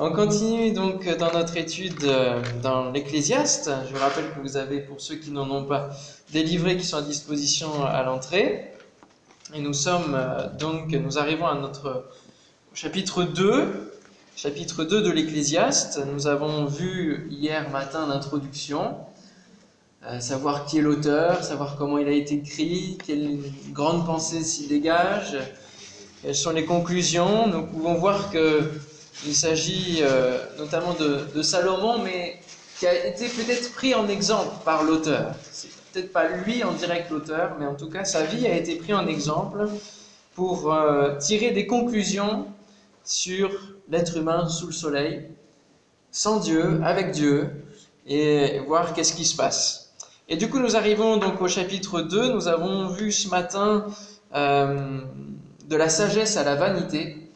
On continue donc dans notre étude euh, dans l'Ecclésiaste. Je rappelle que vous avez, pour ceux qui n'en ont pas, des livrets qui sont à disposition à l'entrée. Et nous sommes euh, donc, nous arrivons à notre chapitre 2, chapitre 2 de l'Ecclésiaste. Nous avons vu hier matin l'introduction, euh, savoir qui est l'auteur, savoir comment il a été écrit, quelle grande pensée s'y dégage, quelles sont les conclusions. Nous pouvons voir que il s'agit euh, notamment de, Salomon, mais qui a été peut-être pris en exemple par l'auteur. C'est peut-être pas lui en direct l'auteur, mais en tout cas sa vie a été prise en exemple pour euh, tirer des conclusions sur l'être humain sous le soleil, sans Dieu, avec Dieu, et voir qu'est-ce qui se passe. Et du coup, nous arrivons donc au chapitre 2. Nous avons vu ce matin euh, de la sagesse à la vanité.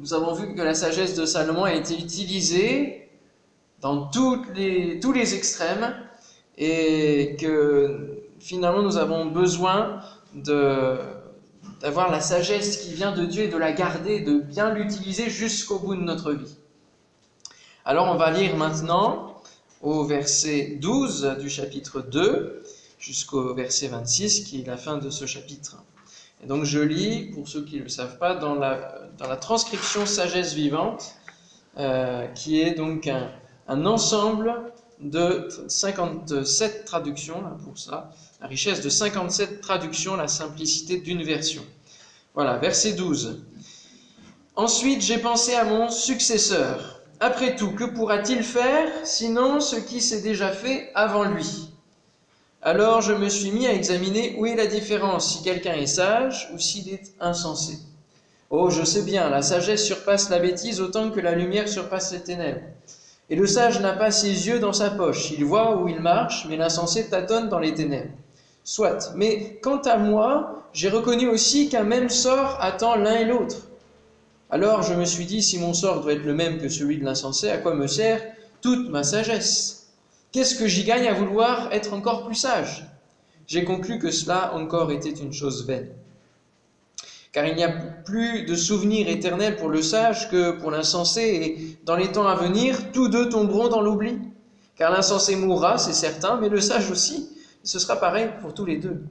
Nous avons vu que la sagesse de Salomon a été utilisée dans les, tous les extrêmes et que finalement nous avons besoin d'avoir la sagesse qui vient de Dieu et de la garder, de bien l'utiliser jusqu'au bout de notre vie. Alors on va lire maintenant au verset 12 du chapitre 2 jusqu'au verset 26 qui est la fin de ce chapitre. Et donc je lis, pour ceux qui ne le savent pas, dans la, transcription Sagesse vivante, euh, qui est donc un, ensemble de 57 traductions, pour ça, la richesse de 57 traductions, la simplicité d'une version. Voilà, verset 12. Ensuite j'ai pensé à mon successeur. Après tout, que pourra-t-il faire sinon ce qui s'est déjà fait avant lui? Alors je me suis mis à examiner où est la différence, si quelqu'un est sage ou s'il est insensé. Oh, je sais bien, la sagesse surpasse la bêtise autant que la lumière surpasse les ténèbres. Et le sage n'a pas ses yeux dans sa poche, il voit où il marche, mais l'insensé tâtonne dans les ténèbres. Soit, mais quant à moi, j'ai reconnu aussi qu'un même sort attend l'un et l'autre. Alors je me suis dit, si mon sort doit être le même que celui de l'insensé, à quoi me sert toute ma sagesse? Qu'est-ce que j'y gagne à vouloir être encore plus sage? J'ai conclu que cela encore était une chose vaine. Car il n'y a plus de souvenir éternel pour le sage que pour l'insensé, et dans les temps à venir, tous deux tomberont dans l'oubli. Car l'insensé mourra, c'est certain, mais le sage aussi, ce sera pareil pour tous les deux.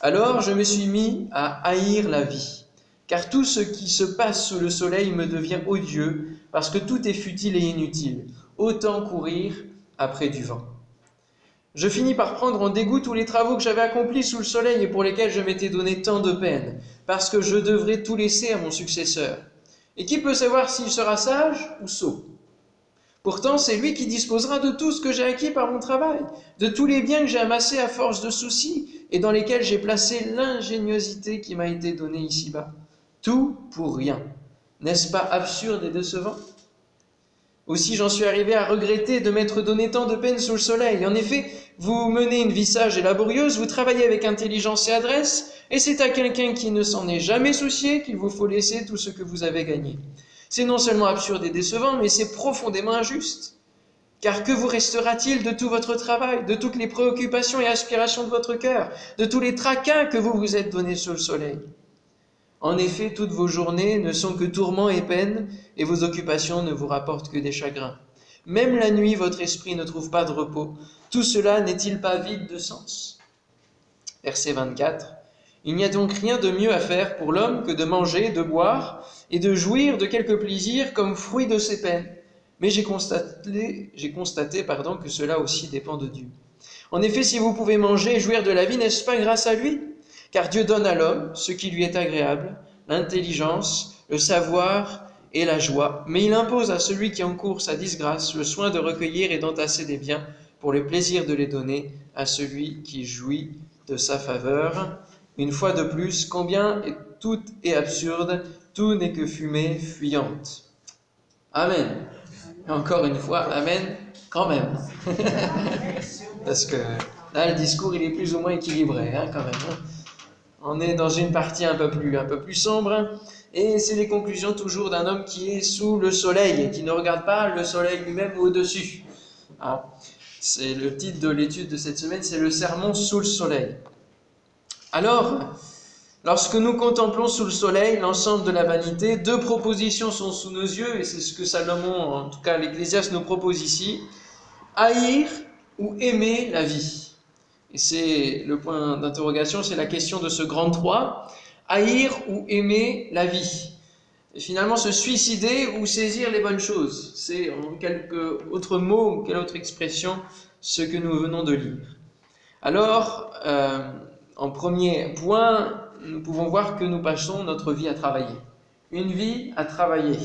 Alors je me suis mis à haïr la vie, car tout ce qui se passe sous le soleil me devient odieux, parce que tout est futile et inutile. Autant courir après du vent. Je finis par prendre en dégoût tous les travaux que j'avais accomplis sous le soleil et pour lesquels je m'étais donné tant de peine, parce que je devrais tout laisser à mon successeur. Et qui peut savoir s'il sera sage ou sot? Pourtant, c'est lui qui disposera de tout ce que j'ai acquis par mon travail, de tous les biens que j'ai amassés à force de soucis et dans lesquels j'ai placé l'ingéniosité qui m'a été donnée ici-bas. Tout pour rien. N'est-ce pas absurde et décevant? Aussi j'en suis arrivé à regretter de m'être donné tant de peine sous le soleil. En effet, vous menez une vie sage et laborieuse, vous travaillez avec intelligence et adresse, et c'est à quelqu'un qui ne s'en est jamais soucié qu'il vous faut laisser tout ce que vous avez gagné. C'est non seulement absurde et décevant, mais c'est profondément injuste. Car que vous restera-t-il de tout votre travail, de toutes les préoccupations et aspirations de votre cœur, de tous les tracas que vous vous êtes donnés sous le soleil? En effet, toutes vos journées ne sont que tourments et peines, et vos occupations ne vous rapportent que des chagrins. Même la nuit, votre esprit ne trouve pas de repos. Tout cela n'est-il pas vide de sens? Verset 24. Il n'y a donc rien de mieux à faire pour l'homme que de manger, de boire et de jouir de quelques plaisirs comme fruit de ses peines. Mais j'ai constaté, j'ai constaté pardon, que cela aussi dépend de Dieu. En effet, si vous pouvez manger et jouir de la vie, n'est-ce pas grâce à lui? Car Dieu donne à l'homme ce qui lui est agréable, l'intelligence, le savoir et la joie, mais il impose à celui qui encourt sa disgrâce le soin de recueillir et d'entasser des biens pour le plaisir de les donner à celui qui jouit de sa faveur. Une fois de plus, combien tout est absurde, tout n'est que fumée fuyante. Amen. Encore une fois, Amen quand même. Parce que là, le discours, il est plus ou moins équilibré, hein, quand même. Hein. On est dans une partie un peu plus, un peu plus sombre, et c'est les conclusions toujours d'un homme qui est sous le soleil et qui ne regarde pas le soleil lui-même au-dessus. Ah, c'est le titre de l'étude de cette semaine, c'est le sermon sous le soleil. Alors, Lorsque nous contemplons sous le soleil l'ensemble de la vanité, deux propositions sont sous nos yeux, et c'est ce que Salomon, en tout cas l'Ecclésiaste, nous propose ici. Haïr ou aimer la vie Et c'est le point d'interrogation, c'est la question de ce grand 3. Haïr ou aimer la vie Et finalement, se suicider ou saisir les bonnes choses. C'est en quelques autres mots, quelle autre expression, ce que nous venons de lire. Alors, euh, en premier point, nous pouvons voir que nous passons notre vie à travailler. Une vie à travailler.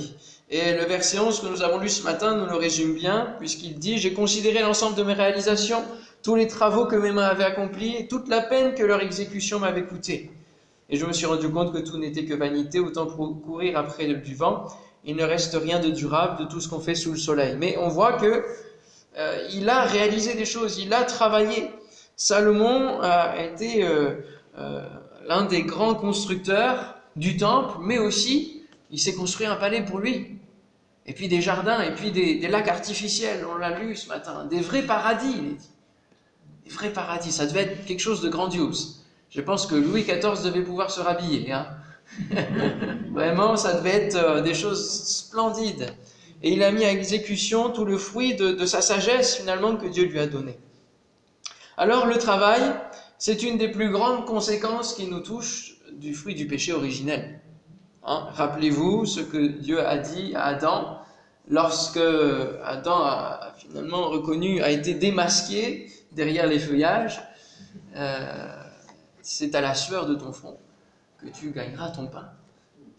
Et le verset 11 que nous avons lu ce matin nous le résume bien, puisqu'il dit J'ai considéré l'ensemble de mes réalisations, tous les travaux que mes mains avaient accomplis, toute la peine que leur exécution m'avait coûté. Et je me suis rendu compte que tout n'était que vanité, autant pour courir après du vent. Il ne reste rien de durable de tout ce qu'on fait sous le soleil. Mais on voit que euh, il a réalisé des choses, il a travaillé. Salomon a été euh, euh, l'un des grands constructeurs du temple, mais aussi il s'est construit un palais pour lui. Et puis des jardins, et puis des, lacs artificiels, on l'a lu ce matin, des vrais paradis. Des vrais paradis, ça devait être quelque chose de grandiose. Je pense que Louis XIV devait pouvoir se rhabiller. Hein. Vraiment, ça devait être euh, des choses splendides. Et il a mis à exécution tout le fruit de, sa sagesse finalement que Dieu lui a donné. Alors le travail, c'est une des plus grandes conséquences qui nous touchent du fruit du péché originel. Hein, rappelez-vous ce que Dieu a dit à Adam lorsque Adam a finalement reconnu, a été démasqué derrière les feuillages. Euh, c'est à la sueur de ton front que tu gagneras ton pain,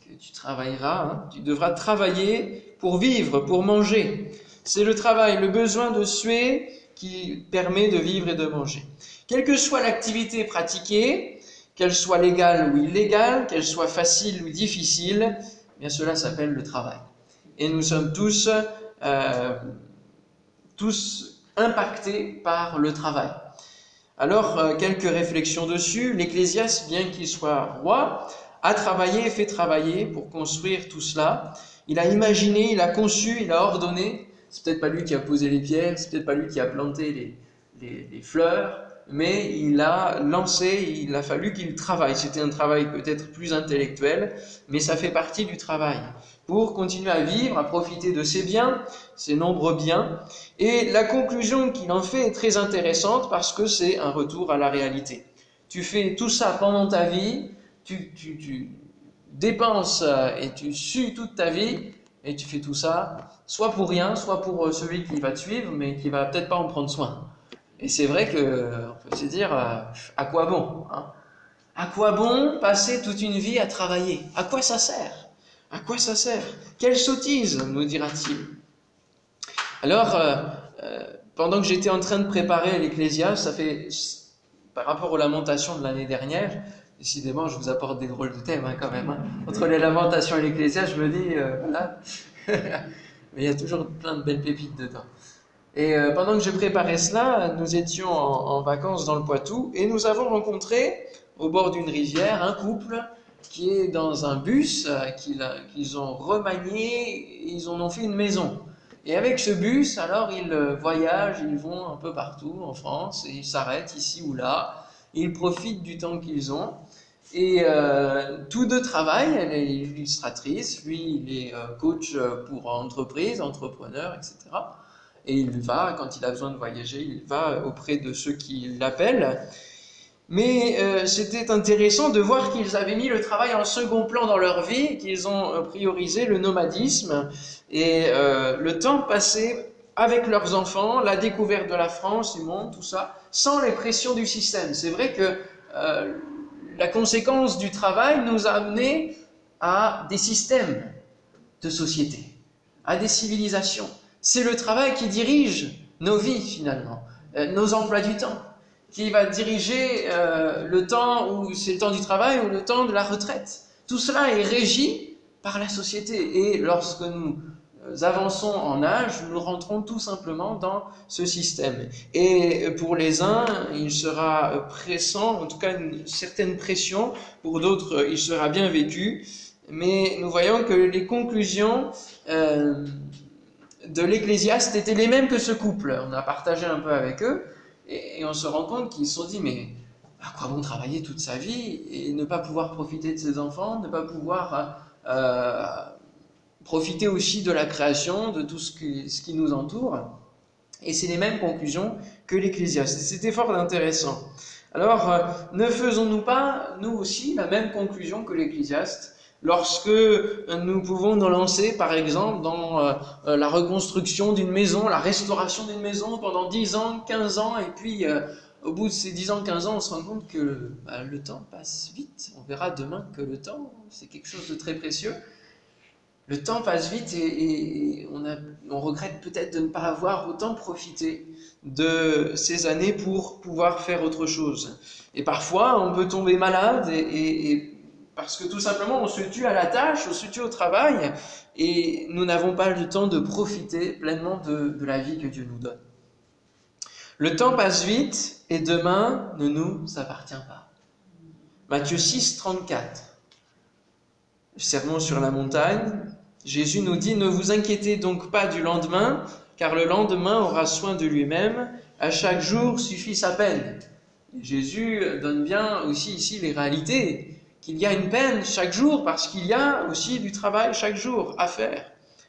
que tu travailleras, hein. tu devras travailler pour vivre, pour manger. C'est le travail, le besoin de suer qui permet de vivre et de manger. Quelle que soit l'activité pratiquée, qu'elle soit légale ou illégale, qu'elle soit facile ou difficile, eh bien cela s'appelle le travail. Et nous sommes tous, euh, tous impactés par le travail. Alors, euh, quelques réflexions dessus. L'Ecclésiaste, bien qu'il soit roi, a travaillé et fait travailler pour construire tout cela. Il a imaginé, il a conçu, il a ordonné. C'est peut-être pas lui qui a posé les pierres, c'est peut-être pas lui qui a planté les, fleurs, mais il a lancé, il a fallu qu'il travaille. C'était un travail peut-être plus intellectuel, mais ça fait partie du travail pour continuer à vivre, à profiter de ses biens, ses nombreux biens. Et la conclusion qu'il en fait est très intéressante parce que c'est un retour à la réalité. Tu fais tout ça pendant ta vie, tu, tu, tu dépenses et tu sues toute ta vie, et tu fais tout ça, soit pour rien, soit pour celui qui va te suivre, mais qui va peut-être pas en prendre soin. Et c'est vrai que on peut se dire euh, à quoi bon hein? À quoi bon passer toute une vie à travailler? À quoi ça sert? À quoi ça sert? Quelle sottise nous dira-t-il Alors, euh, euh, pendant que j'étais en train de préparer l'Ecclésiaste, ça fait par rapport aux lamentations de l'année dernière, décidément, je vous apporte des drôles de thèmes hein, quand même. Hein. Entre les lamentations et l'Ecclésiaste, je me dis, voilà, mais il y a toujours plein de belles pépites dedans. Et euh, pendant que je préparais cela, nous étions en, vacances dans le Poitou et nous avons rencontré au bord d'une rivière un couple qui est dans un bus euh, qu'ils ont remanié, ils en ont fait une maison. Et avec ce bus, alors ils euh, voyagent, ils vont un peu partout en France et ils s'arrêtent ici ou là. Ils profitent du temps qu'ils ont. Et tous deux travaillent, elle est illustratrice, lui il est coach pour entreprises, entrepreneurs, etc et il va, quand il a besoin de voyager, il va auprès de ceux qui l'appellent. Mais euh, c'était intéressant de voir qu'ils avaient mis le travail en second plan dans leur vie, qu'ils ont euh, priorisé le nomadisme et euh, le temps passé avec leurs enfants, la découverte de la France, du monde, tout ça, sans les pressions du système. C'est vrai que la conséquence du travail nous a amené à des systèmes de société, à des civilisations. C'est le travail qui dirige nos vies finalement, euh, nos emplois du temps, qui va diriger euh, le temps où c'est le temps du travail ou le temps de la retraite. Tout cela est régi par la société. Et lorsque nous euh, avançons en âge, nous rentrons tout simplement dans ce système. Et pour les uns, il sera pressant, en tout cas une certaine pression, pour d'autres, il sera bien vécu, mais nous voyons que les conclusions de l'Ecclésiaste étaient les mêmes que ce couple. On a partagé un peu avec eux et, on se rend compte qu'ils se sont dit mais à quoi bon travailler toute sa vie et ne pas pouvoir profiter de ses enfants, ne pas pouvoir euh, profiter aussi de la création, de tout ce qui, nous entoure Et c'est les mêmes conclusions que l'Ecclésiaste. C'était fort intéressant. Alors, euh, ne faisons-nous pas, nous aussi, la même conclusion que l'Ecclésiaste? Lorsque nous pouvons nous lancer, par exemple, dans euh, la reconstruction d'une maison, la restauration d'une maison pendant 10 ans, 15 ans, et puis au bout de ces 10 ans, 15 ans, on se rend compte que bah, le temps passe vite. On verra demain que le temps, c'est quelque chose de très précieux. Le temps passe vite et, on, regrette peut-être de ne pas avoir autant profité de ces années pour pouvoir faire autre chose. Et parfois, on peut tomber malade et, parce que tout simplement, on se tue à la tâche, on se tue au travail et nous n'avons pas le temps de profiter pleinement de la vie que Dieu nous donne. Le temps passe vite et demain ne nous appartient pas. Matthieu 6, 34. Sermon sur la montagne. Jésus nous dit, ne vous inquiétez donc pas du lendemain, car le lendemain aura soin de lui-même. À chaque jour suffit sa peine. Jésus donne bien aussi ici les réalités, qu'il y a une peine chaque jour, parce qu'il y a aussi du travail chaque jour à faire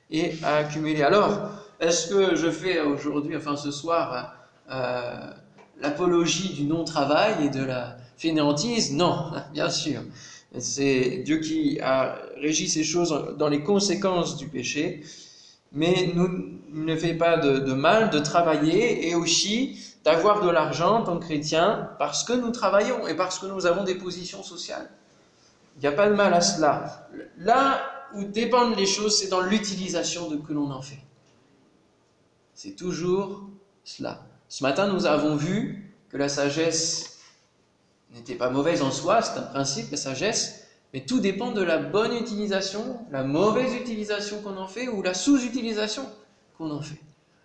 et à accumuler. Alors, est-ce que je fais aujourd'hui, enfin ce soir, euh, l'apologie du non-travail et de la fainéantise? Non, bien sûr. C'est Dieu qui a régi ces choses dans les conséquences du péché, mais nous, ne fait pas de, de mal de travailler et aussi d'avoir de l'argent en tant que chrétien parce que nous travaillons et parce que nous avons des positions sociales. Il n'y a pas de mal à cela. Là où dépendent les choses, c'est dans l'utilisation de que l'on en fait. C'est toujours cela. Ce matin, nous avons vu que la sagesse n'était pas mauvaise en soi, c'est un principe, la sagesse, mais tout dépend de la bonne utilisation, la mauvaise utilisation qu'on en fait ou la sous-utilisation qu'on en fait.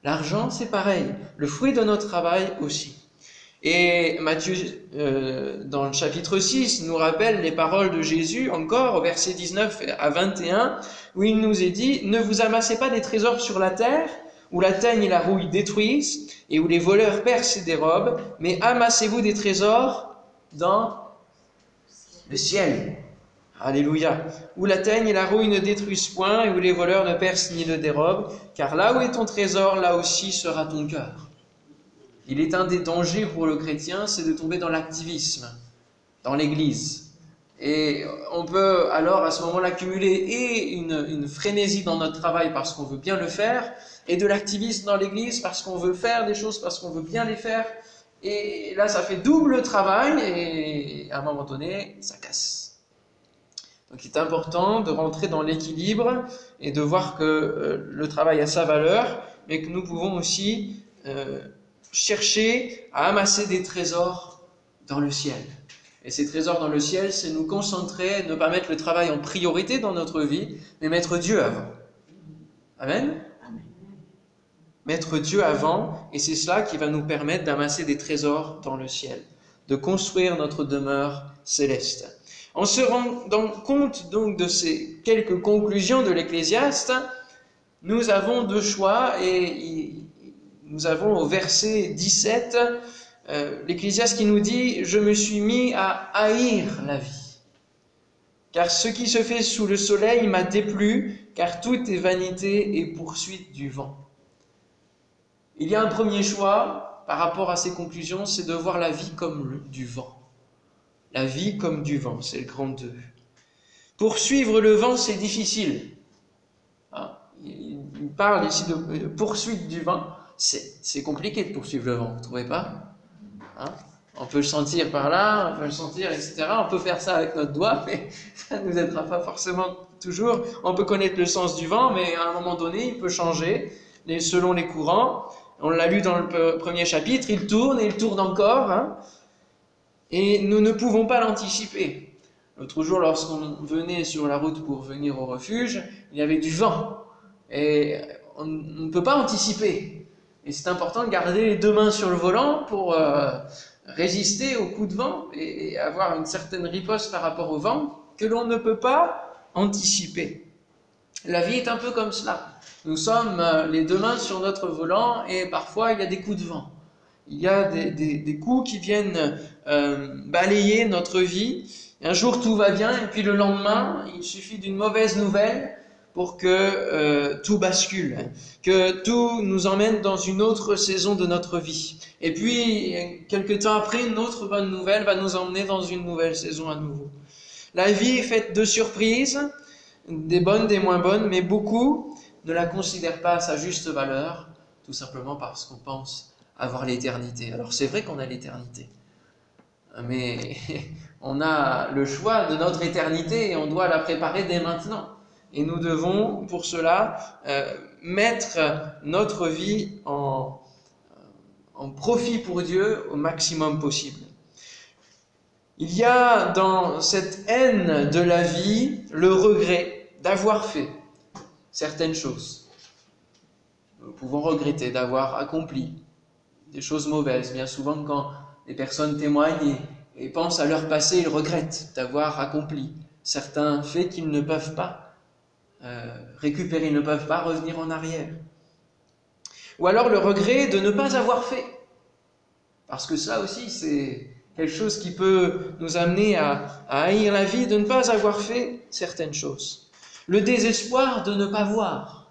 L'argent, c'est pareil, le fruit de notre travail aussi. Et Matthieu, euh, dans le chapitre 6, nous rappelle les paroles de Jésus, encore au verset 19 à 21, où il nous est dit, ne vous amassez pas des trésors sur la terre, où la teigne et la rouille détruisent, et où les voleurs percent et dérobent, mais amassez-vous des trésors dans le ciel. Alléluia. Où la teigne et la rouille ne détruisent point, et où les voleurs ne percent ni ne dérobent, car là où est ton trésor, là aussi sera ton cœur. Il est un des dangers pour le chrétien, c'est de tomber dans l'activisme, dans l'Église. Et on peut alors à ce moment-là cumuler et une, une frénésie dans notre travail parce qu'on veut bien le faire, et de l'activisme dans l'Église parce qu'on veut faire des choses, parce qu'on veut bien les faire. Et là, ça fait double travail et à un moment donné, ça casse. Donc il est important de rentrer dans l'équilibre et de voir que euh, le travail a sa valeur, mais que nous pouvons aussi euh, chercher à amasser des trésors dans le ciel. Et ces trésors dans le ciel, c'est nous concentrer, ne pas mettre le travail en priorité dans notre vie, mais mettre Dieu avant. Amen? Mettre Dieu avant, et c'est cela qui va nous permettre d'amasser des trésors dans le ciel, de construire notre demeure céleste. En se rendant compte donc de ces quelques conclusions de l'Ecclésiaste, nous avons deux choix et nous avons au verset 17 euh, l'Ecclésiaste qui nous dit Je me suis mis à haïr la vie, car ce qui se fait sous le soleil m'a déplu, car tout est vanité et poursuite du vent. Il y a un premier choix par rapport à ces conclusions, c'est de voir la vie comme du vent. La vie comme du vent, c'est le grand 2. Poursuivre le vent, c'est difficile. Hein, il parle ici de poursuite du vent. C'est compliqué de poursuivre le vent, vous ne trouvez pas? Hein? On peut le sentir par là, on peut le sentir, etc. On peut faire ça avec notre doigt, mais ça ne nous aidera pas forcément toujours. On peut connaître le sens du vent, mais à un moment donné, il peut changer selon les courants. On l'a lu dans le premier chapitre, il tourne et il tourne encore. Hein. et nous ne pouvons pas l'anticiper. L'autre jour, lorsqu'on venait sur la route pour venir au refuge, il y avait du vent. Et on ne peut pas anticiper. Et c'est important de garder les deux mains sur le volant pour euh, résister aux coups de vent et avoir une certaine riposte par rapport au vent que l'on ne peut pas anticiper. La vie est un peu comme cela. Nous sommes euh, les deux mains sur notre volant et parfois il y a des coups de vent. Il y a des, coups qui viennent euh, balayer notre vie. Un jour tout va bien et puis le lendemain, il suffit d'une mauvaise nouvelle pour que euh, tout bascule, que tout nous emmène dans une autre saison de notre vie. Et puis, quelque temps après, une autre bonne nouvelle va nous emmener dans une nouvelle saison à nouveau. La vie est faite de surprises, des bonnes, des moins bonnes, mais beaucoup ne la considèrent pas à sa juste valeur, tout simplement parce qu'on pense avoir l'éternité. Alors c'est vrai qu'on a l'éternité, mais on a le choix de notre éternité et on doit la préparer dès maintenant. Et nous devons, pour cela, euh, mettre notre vie en, en profit pour Dieu au maximum possible. Il y a dans cette haine de la vie le regret d'avoir fait certaines choses. Nous pouvons regretter d'avoir accompli des choses mauvaises. Bien souvent, quand les personnes témoignent et, pensent à leur passé, ils regrettent d'avoir accompli certains faits qu'ils ne peuvent pas euh, récupérer, ne peuvent pas revenir en arrière. Ou alors le regret de ne pas avoir fait. Parce que ça aussi, c'est quelque chose qui peut nous amener à, haïr la vie, de ne pas avoir fait certaines choses. Le désespoir de ne pas voir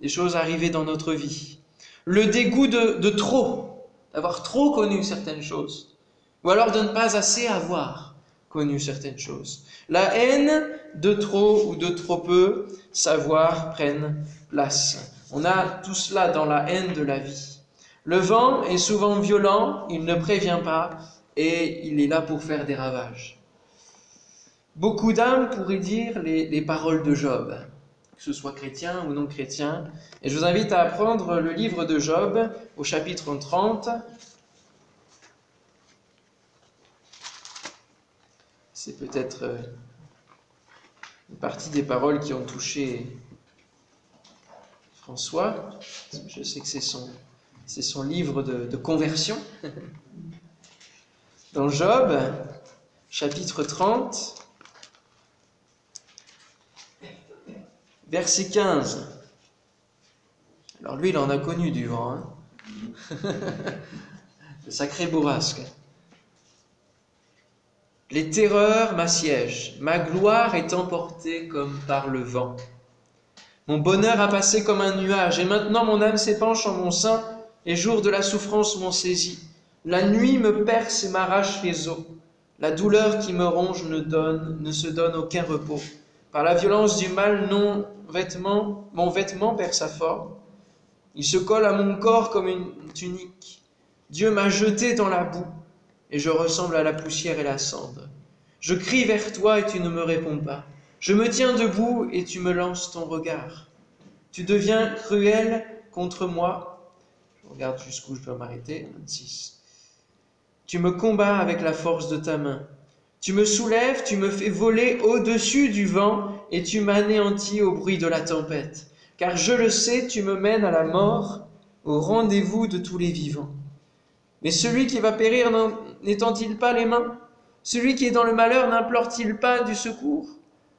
des choses arriver dans notre vie. Le dégoût de trop, d'avoir trop connu certaines choses. Ou alors de ne pas assez avoir connu certaines choses. La haine de trop ou de trop peu savoir prennent place. On a tout cela dans la haine de la vie. Le vent est souvent violent, il ne prévient pas et il est là pour faire des ravages. Beaucoup d'âmes pourraient dire les, les, paroles de Job, que ce soit chrétien ou non chrétien. Et je vous invite à prendre le livre de Job au chapitre 30. C'est peut-être euh, une partie des paroles qui ont touché François. Je sais que c'est son, c'est son livre de, de conversion. Dans Job, chapitre 30, verset 15. Alors lui, il en a connu du vent. Hein Le sacré bourrasque. Les terreurs m'assiègent, ma gloire est emportée comme par le vent. Mon bonheur a passé comme un nuage, et maintenant mon âme s'épanche en mon sein, les jours de la souffrance m'ont saisi. La nuit me perce et m'arrache les os. La douleur qui me ronge ne, donne, ne se donne aucun repos. Par la violence du mal, non mon vêtement perd sa forme. Il se colle à mon corps comme une tunique. Dieu m'a jeté dans la boue, et je ressemble à la poussière et la cendre. Je crie vers toi et tu ne me réponds pas. Je me tiens debout et tu me lances ton regard. Tu deviens cruel contre moi. Je regarde jusqu'où je peux m'arrêter. 26. Tu me combats avec la force de ta main. Tu me soulèves, tu me fais voler au-dessus du vent et tu m'anéantis au bruit de la tempête. Car je le sais, tu me mènes à la mort, au rendez-vous de tous les vivants. Mais celui qui va périr n'étend-il pas les mains? Celui qui est dans le malheur n'implore-t-il pas du secours?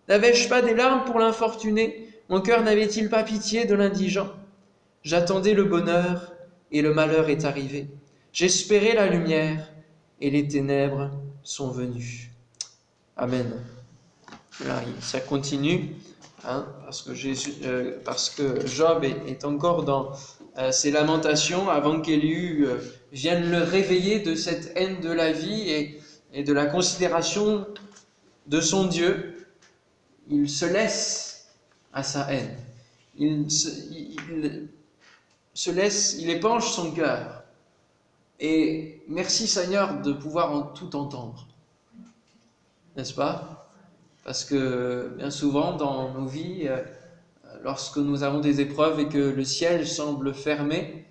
N'avais-je pas des larmes pour l'infortuné Mon cœur n'avait-il pas pitié de l'indigent? J'attendais le bonheur et le malheur est arrivé. J'espérais la lumière et les ténèbres sont venues. Amen. Ça continue, hein, parce, que Jésus, euh, parce que Job est, encore dans ses lamentations avant qu'Élu euh, vienne le réveiller de cette haine de la vie et, et de la considération de son Dieu il se laisse à sa haine. Il se, il se laisse, il épanche son cœur. Et merci Seigneur de pouvoir en tout entendre. N'est-ce pas? Parce que bien souvent dans nos vies, euh, lorsque nous avons des épreuves et que le ciel semble fermé,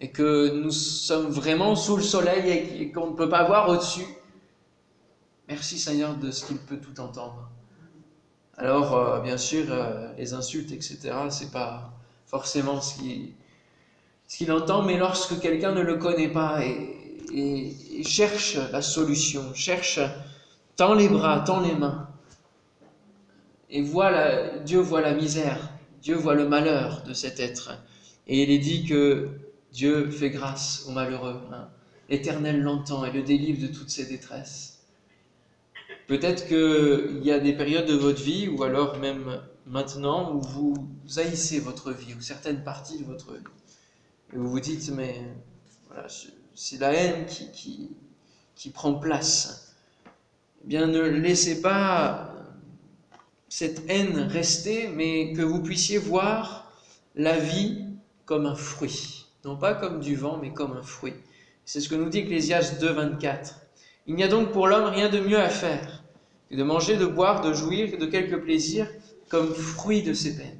et que nous sommes vraiment sous le soleil et qu'on ne peut pas voir au-dessus, merci Seigneur de ce qu'il peut tout entendre. Alors, euh, bien sûr, euh, les insultes, etc., c'est pas forcément ce qu'il entend, mais lorsque quelqu'un ne le connaît pas et, et, cherche la solution, cherche, tend les bras, tend les mains, et voit la, Dieu voit la misère, Dieu voit le malheur de cet être, et il est dit que Dieu fait grâce aux malheureux. Hein. L'Éternel l'entend et le délivre de toutes ses détresses. Peut-être qu'il y a des périodes de votre vie, ou alors même maintenant, où vous haïssez votre vie, ou certaines parties de votre vie. Et vous vous dites, mais voilà, c'est la haine qui, qui, qui prend place. Eh bien, ne laissez pas cette haine rester, mais que vous puissiez voir la vie comme un fruit. Non pas comme du vent, mais comme un fruit. C'est ce que nous dit Ecclésiaste 2, 24. Il n'y a donc pour l'homme rien de mieux à faire que de manger, de boire, de jouir de quelques plaisirs comme fruit de ses peines.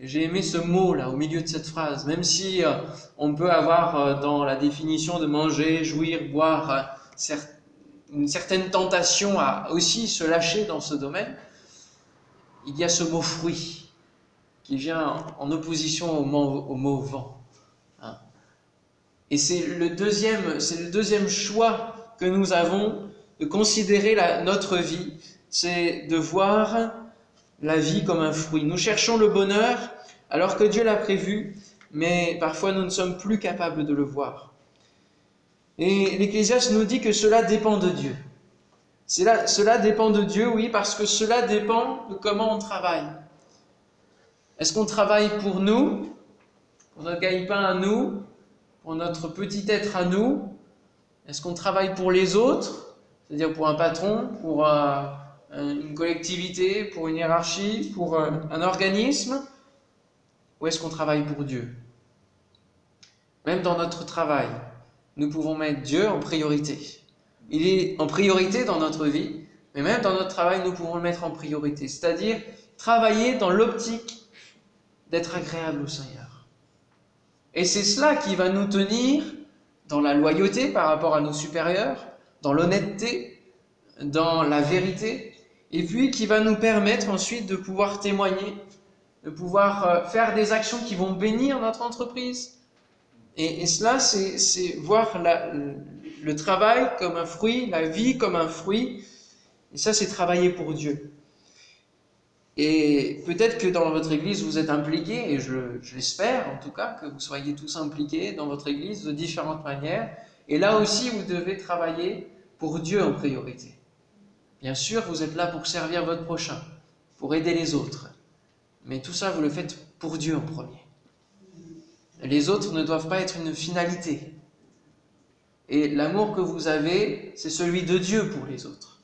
J'ai aimé ce mot-là au milieu de cette phrase, même si euh, on peut avoir euh, dans la définition de manger, jouir, boire euh, une certaine tentation à aussi se lâcher dans ce domaine, il y a ce mot fruit qui vient en opposition au mot, vent. Hein. Et c'est le deuxième, c'est le deuxième choix que nous avons de considérer notre vie, c'est de voir la vie comme un fruit. Nous cherchons le bonheur alors que Dieu l'a prévu, mais parfois nous ne sommes plus capables de le voir. Et l'Ecclésiaste nous dit que cela dépend de Dieu. Cela dépend de Dieu, oui, parce que cela dépend de comment on travaille. Est-ce qu'on travaille pour nous, pour notre gagne-pain à nous, pour notre petit être à nous? Est-ce qu'on travaille pour les autres, c'est-à-dire pour un patron, pour euh, une collectivité, pour une hiérarchie, pour euh, un organisme? Ou est-ce qu'on travaille pour Dieu? Même dans notre travail, nous pouvons mettre Dieu en priorité. Il est en priorité dans notre vie, mais même dans notre travail, nous pouvons le mettre en priorité. C'est-à-dire travailler dans l'optique d'être agréable au Seigneur. Et c'est cela qui va nous tenir dans la loyauté par rapport à nos supérieurs, dans l'honnêteté, dans la vérité, et puis qui va nous permettre ensuite de pouvoir témoigner, de pouvoir euh, faire des actions qui vont bénir notre entreprise. Et, cela, c'est voir le travail comme un fruit, la vie comme un fruit. Et ça, c'est travailler pour Dieu. Et peut-être que dans votre église, vous êtes impliqués, et je, l'espère en tout cas, que vous soyez tous impliqués dans votre église de différentes manières. Et là aussi, vous devez travailler pour Dieu en priorité. Bien sûr, vous êtes là pour servir votre prochain, pour aider les autres. Mais tout ça, vous le faites pour Dieu en premier. Les autres ne doivent pas être une finalité. Et l'amour que vous avez, c'est celui de Dieu pour les autres.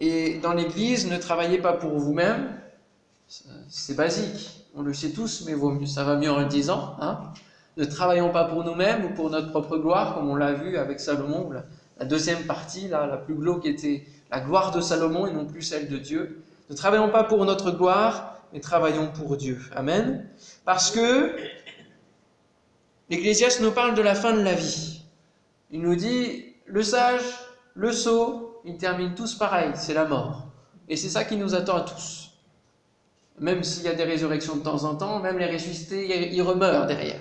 Et dans l'Église, ne travaillez pas pour vous-même. C'est basique. On le sait tous, mais ça va mieux en le disant. Hein. ne travaillons pas pour nous-mêmes ou pour notre propre gloire, comme on l'a vu avec Salomon, la, deuxième partie, là, la plus glauque, était la gloire de Salomon et non plus celle de Dieu. Ne travaillons pas pour notre gloire, mais travaillons pour Dieu. Amen. Parce que l'Ecclésiaste nous parle de la fin de la vie. Il nous dit, le sage, le sot, ils terminent tous pareil, c'est la mort. Et c'est ça qui nous attend à tous. Même s'il y a des résurrections de temps en temps, même les ressuscités, ils remeurent derrière.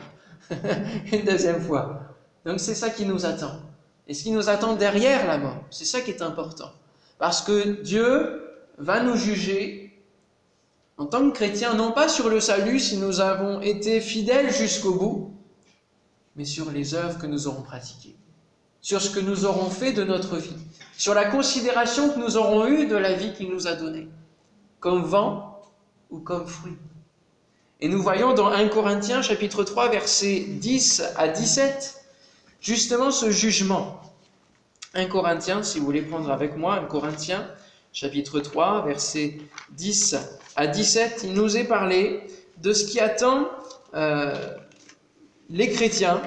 Une deuxième fois. Donc c'est ça qui nous attend. Et ce qui nous attend derrière la mort, c'est ça qui est important. Parce que Dieu va nous juger en tant que chrétiens, non pas sur le salut si nous avons été fidèles jusqu'au bout, mais sur les œuvres que nous aurons pratiquées, sur ce que nous aurons fait de notre vie, sur la considération que nous aurons eue de la vie qu'il nous a donnée, comme vent ou comme fruit. Et nous voyons dans 1 Corinthiens chapitre 3 versets 10 à 17 justement ce jugement. 1 Corinthiens, si vous voulez prendre avec moi 1 Corinthiens chapitre 3 versets 10 à 17, il nous est parlé de ce qui attend euh, les chrétiens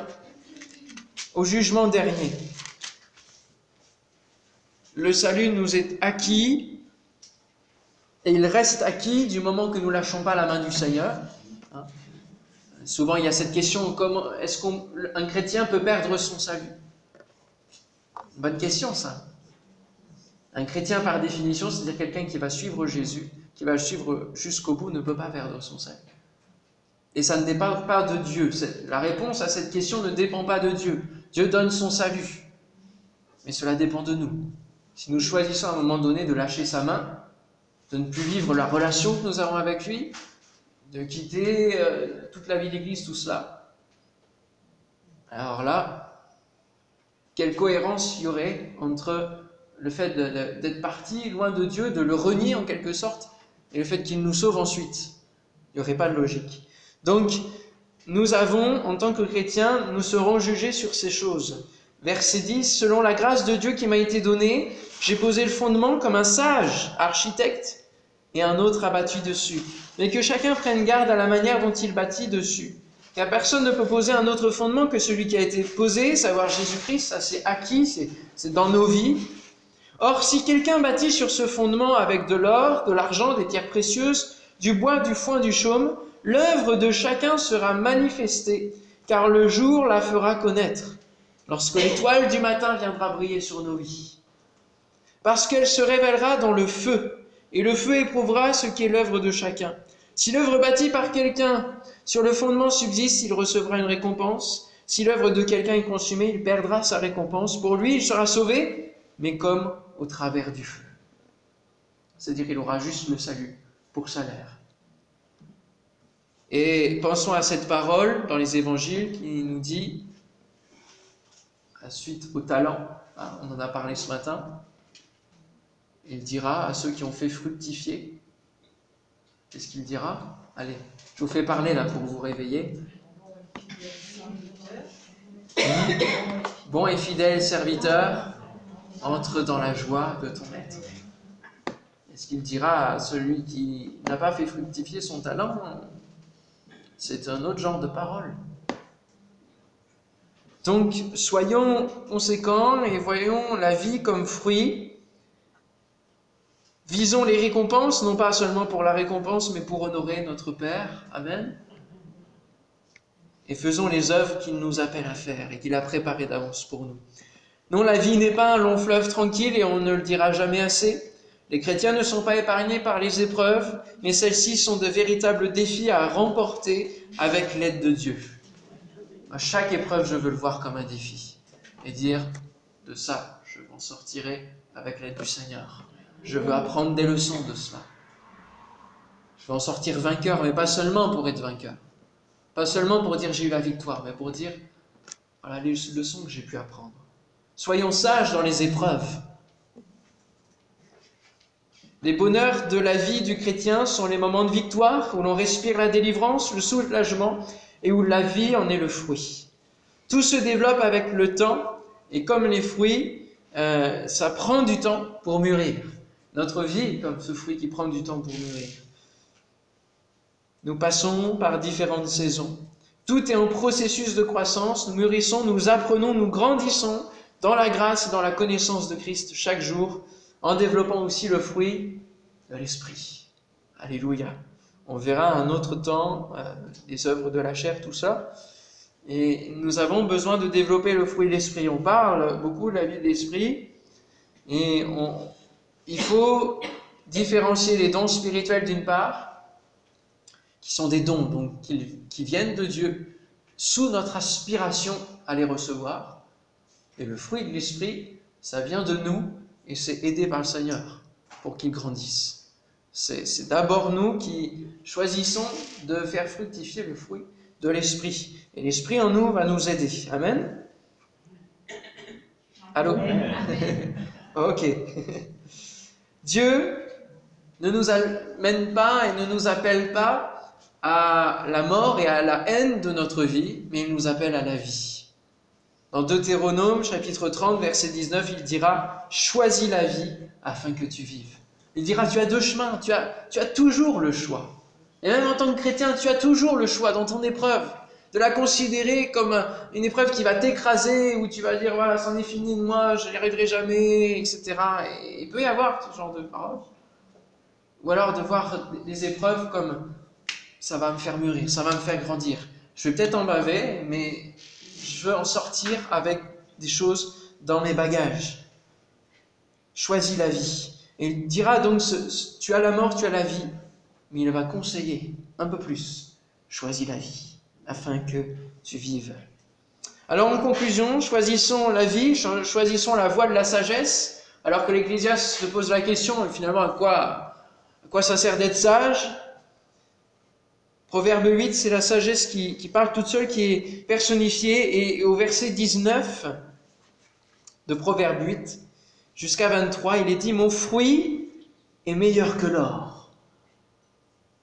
au jugement dernier. Le salut nous est acquis et il reste acquis du moment que nous lâchons pas la main du Seigneur. Hein? Souvent, il y a cette question comment est-ce qu'un chrétien peut perdre son salut? Bonne question, ça. Un chrétien, par définition, c'est-à-dire quelqu'un qui va suivre Jésus, qui va le suivre jusqu'au bout ne peut pas perdre son salut. Et ça ne dépend pas de Dieu. La réponse à cette question ne dépend pas de Dieu. Dieu donne son salut. Mais cela dépend de nous. Si nous choisissons à un moment donné de lâcher sa main, de ne plus vivre la relation que nous avons avec lui, de quitter euh, toute la vie d'église, tout cela, Alors là, quelle cohérence y aurait entre le fait d'être parti loin de Dieu, de le renier en quelque sorte, et le fait qu'il nous sauve ensuite? Il n'y aurait pas de logique. Donc, nous avons, en tant que chrétiens, nous serons jugés sur ces choses. Verset 10, Selon la grâce de Dieu qui m'a été donnée, j'ai posé le fondement comme un sage architecte, et un autre a bâti dessus. Mais que chacun prenne garde à la manière dont il bâtit dessus. Car personne ne peut poser un autre fondement que celui qui a été posé, savoir Jésus-Christ, ça c'est acquis, c'est dans nos vies. Or, si quelqu'un bâtit sur ce fondement avec de l'or, de l'argent, des pierres précieuses, du bois, du foin, du chaume, l'œuvre de chacun sera manifestée, car le jour la fera connaître, lorsque l'étoile du matin viendra briller sur nos vies. Parce qu'elle se révélera dans le feu, et le feu éprouvera ce qui est l'œuvre de chacun. Si l'œuvre bâtie par quelqu'un sur le fondement subsiste, il recevra une récompense. Si l'œuvre de quelqu'un est consumée, il perdra sa récompense. Pour lui, il sera sauvé, mais comme au travers du feu. C'est-à-dire qu'il aura juste le salut pour salaire. Et pensons à cette parole dans les évangiles qui nous dit, suite au talent, hein, on en a parlé ce matin, il dira à ceux qui ont fait fructifier, qu'est-ce qu'il dira? Allez, je vous fais parler là pour vous réveiller. Bon et fidèle serviteur, entre dans la joie de ton maître. Est-ce qu'il dira à celui qui n'a pas fait fructifier son talent? C'est un autre genre de parole. Donc, soyons conséquents et voyons la vie comme fruit. Visons les récompenses, non pas seulement pour la récompense, mais pour honorer notre Père. Amen. Et faisons les œuvres qu'il nous appelle à faire et qu'il a préparées d'avance pour nous. Non, la vie n'est pas un long fleuve tranquille et on ne le dira jamais assez. Les chrétiens ne sont pas épargnés par les épreuves, mais celles-ci sont de véritables défis à remporter avec l'aide de Dieu. À chaque épreuve, je veux le voir comme un défi et dire de ça, je m'en sortirai avec l'aide du Seigneur. Je veux apprendre des leçons de cela. Je veux en sortir vainqueur, mais pas seulement pour être vainqueur. Pas seulement pour dire j'ai eu la victoire, mais pour dire voilà les leçons que j'ai pu apprendre. Soyons sages dans les épreuves. Les bonheurs de la vie du chrétien sont les moments de victoire où l'on respire la délivrance, le soulagement et où la vie en est le fruit. Tout se développe avec le temps et comme les fruits, euh, ça prend du temps pour mûrir. Notre vie comme ce fruit qui prend du temps pour mûrir. Nous passons par différentes saisons. Tout est en processus de croissance. Nous mûrissons, nous apprenons, nous grandissons dans la grâce et dans la connaissance de Christ chaque jour, en développant aussi le fruit de l'Esprit. Alléluia. On verra un autre temps euh, les œuvres de la chair, tout ça. Et nous avons besoin de développer le fruit de l'Esprit. On parle beaucoup de la vie de l'Esprit. Et il faut différencier les dons spirituels d'une part, qui sont des dons donc, qui viennent de Dieu, sous notre aspiration à les recevoir, et le fruit de l'esprit, ça vient de nous et c'est aidé par le Seigneur pour qu'il grandisse. C'est d'abord nous qui choisissons de faire fructifier le fruit de l'esprit. Et l'esprit en nous va nous aider. Amen? Allô? Ok. Dieu ne nous amène pas et ne nous appelle pas à la mort et à la haine de notre vie, mais il nous appelle à la vie. Dans Deutéronome chapitre 30 verset 19, il dira Choisis la vie afin que tu vives. Il dira Tu as deux chemins, tu as, tu as toujours le choix. Et même en tant que chrétien, tu as toujours le choix dans ton épreuve de la considérer comme une épreuve qui va t'écraser, où tu vas dire voilà, c'en est fini de moi, je n'y arriverai jamais, etc. Et il peut y avoir ce genre de paroles. Ou alors de voir les épreuves comme ça va me faire mûrir, ça va me faire grandir. Je vais peut-être en baver, mais je veux en sortir avec des choses dans mes bagages. Choisis la vie. Il dira donc, tu as la mort, tu as la vie. Mais il va conseiller un peu plus. Choisis la vie, afin que tu vives. Alors en conclusion, choisissons la vie, choisissons la voie de la sagesse, alors que l'Ecclésiaste se pose la question, finalement, à quoi ça sert d'être sage? Proverbe 8, c'est la sagesse qui, parle toute seule, qui est personnifiée. Et au verset 19 de Proverbe 8 jusqu'à 23, il est dit, mon fruit est meilleur que l'or.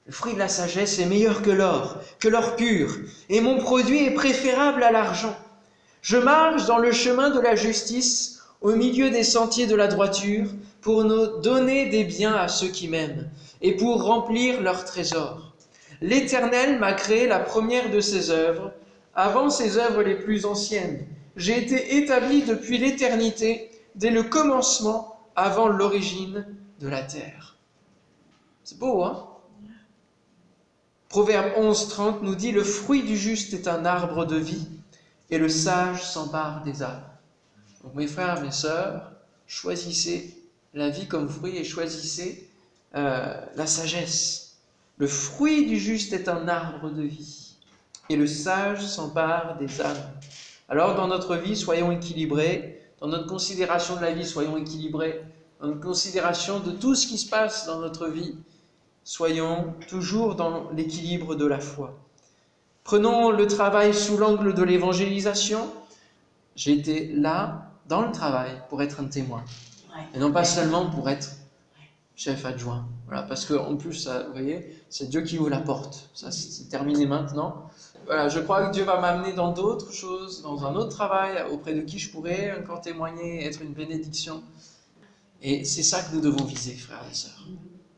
Le fruit de la sagesse est meilleur que l'or, que l'or pur. Et mon produit est préférable à l'argent. Je marche dans le chemin de la justice, au milieu des sentiers de la droiture, pour nous donner des biens à ceux qui m'aiment, et pour remplir leurs trésors. L'Éternel m'a créé la première de ses œuvres, avant ses œuvres les plus anciennes. J'ai été établi depuis l'éternité, dès le commencement, avant l'origine de la terre. C'est beau, hein? Proverbe 11, 30 nous dit, Le fruit du juste est un arbre de vie, et le sage s'empare des âmes. Donc mes frères, mes sœurs, choisissez la vie comme fruit et choisissez euh, la sagesse. Le fruit du juste est un arbre de vie, et le sage s'empare des âmes. Alors dans notre vie, soyons équilibrés, dans notre considération de la vie, soyons équilibrés, dans notre considération de tout ce qui se passe dans notre vie, soyons toujours dans l'équilibre de la foi. Prenons le travail sous l'angle de l'évangélisation. J'ai été là, dans le travail, pour être un témoin. Et non pas seulement pour être chef adjoint. Voilà, parce qu'en plus, ça, vous voyez, c'est Dieu qui ouvre la porte. Ça, c'est terminé maintenant. Voilà, je crois que Dieu va m'amener dans d'autres choses, dans un autre travail, auprès de qui je pourrais encore témoigner, être une bénédiction. Et c'est ça que nous devons viser, frères et sœurs.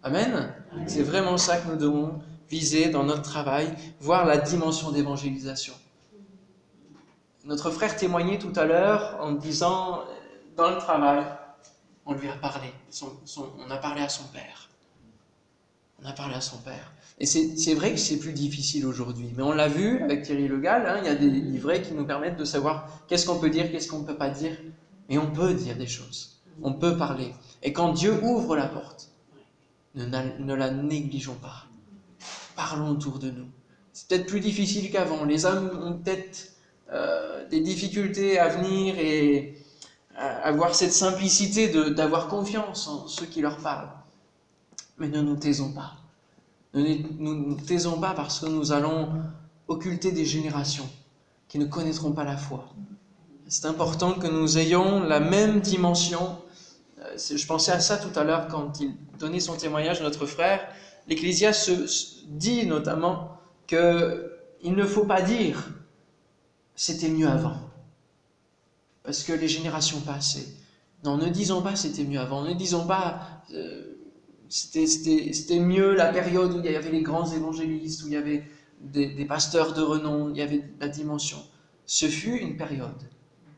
Amen? C'est vraiment ça que nous devons viser dans notre travail, voir la dimension d'évangélisation. Notre frère témoignait tout à l'heure en disant, dans le travail, on lui a parlé, on a parlé à son père. On a parlé à son père. Et c'est vrai que c'est plus difficile aujourd'hui, mais on l'a vu avec Thierry Le Gall, hein, il y a des livrets qui nous permettent de savoir qu'est-ce qu'on peut dire, qu'est-ce qu'on ne peut pas dire, mais on peut dire des choses, on peut parler. Et quand Dieu ouvre la porte, ne, la négligeons pas parlons autour de nous. C'est peut-être plus difficile qu'avant. Les hommes ont peut-être euh, des difficultés à venir et avoir cette simplicité d'avoir confiance en ceux qui leur parlent. Mais ne nous taisons pas. Ne nous taisons pas parce que nous allons occulter des générations qui ne connaîtront pas la foi. C'est important que nous ayons la même dimension. Euh, je pensais à ça tout à l'heure quand il donnait son témoignage, notre frère l'Ecclésiaste dit notamment qu'il ne faut pas dire c'était mieux avant, parce que les générations passaient. Non, ne disons pas c'était mieux avant, ne disons pas euh, c'était mieux la période où il y avait les grands évangélistes, où il y avait des, pasteurs de renom, il y avait la dimension. Ce fut une période.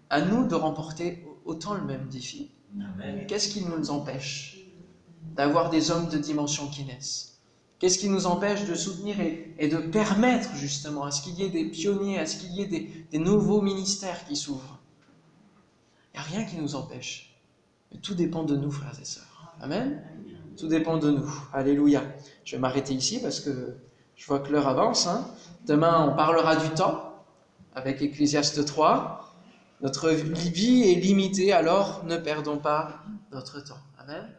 À nous de remporter autant le même défi. Qu'est-ce qui nous empêche d'avoir des hommes de dimension qui naissent? Qu'est-ce qui nous empêche de soutenir et, de permettre justement à ce qu'il y ait des pionniers, à ce qu'il y ait des, nouveaux ministères qui s'ouvrent? Il n'y a rien qui nous empêche. Mais tout dépend de nous, frères et sœurs. Amen Tout dépend de nous. Alléluia. Je vais m'arrêter ici parce que je vois que l'heure avance. Hein. Demain, on parlera du temps avec Ecclésiaste 3. Notre vie est limitée, alors ne perdons pas notre temps. Amen